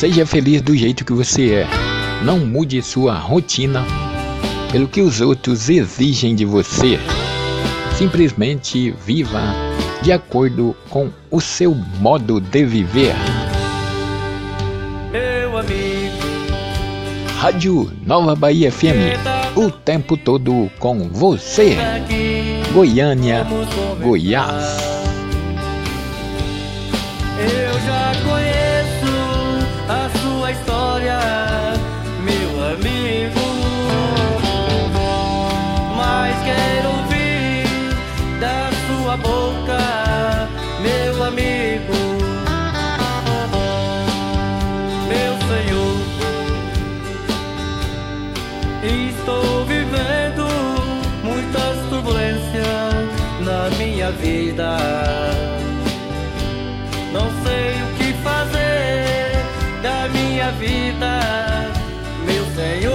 Seja feliz do jeito que você é. Não mude sua rotina pelo que os outros exigem de você. Simplesmente viva de acordo com o seu modo de viver. Meu amigo. Rádio Nova Bahia FM, o tempo todo com você. Goiânia, Goiás. Eu já conheço Estou vivendo muitas turbulências na minha vida. Não sei o que fazer da minha vida, meu Senhor.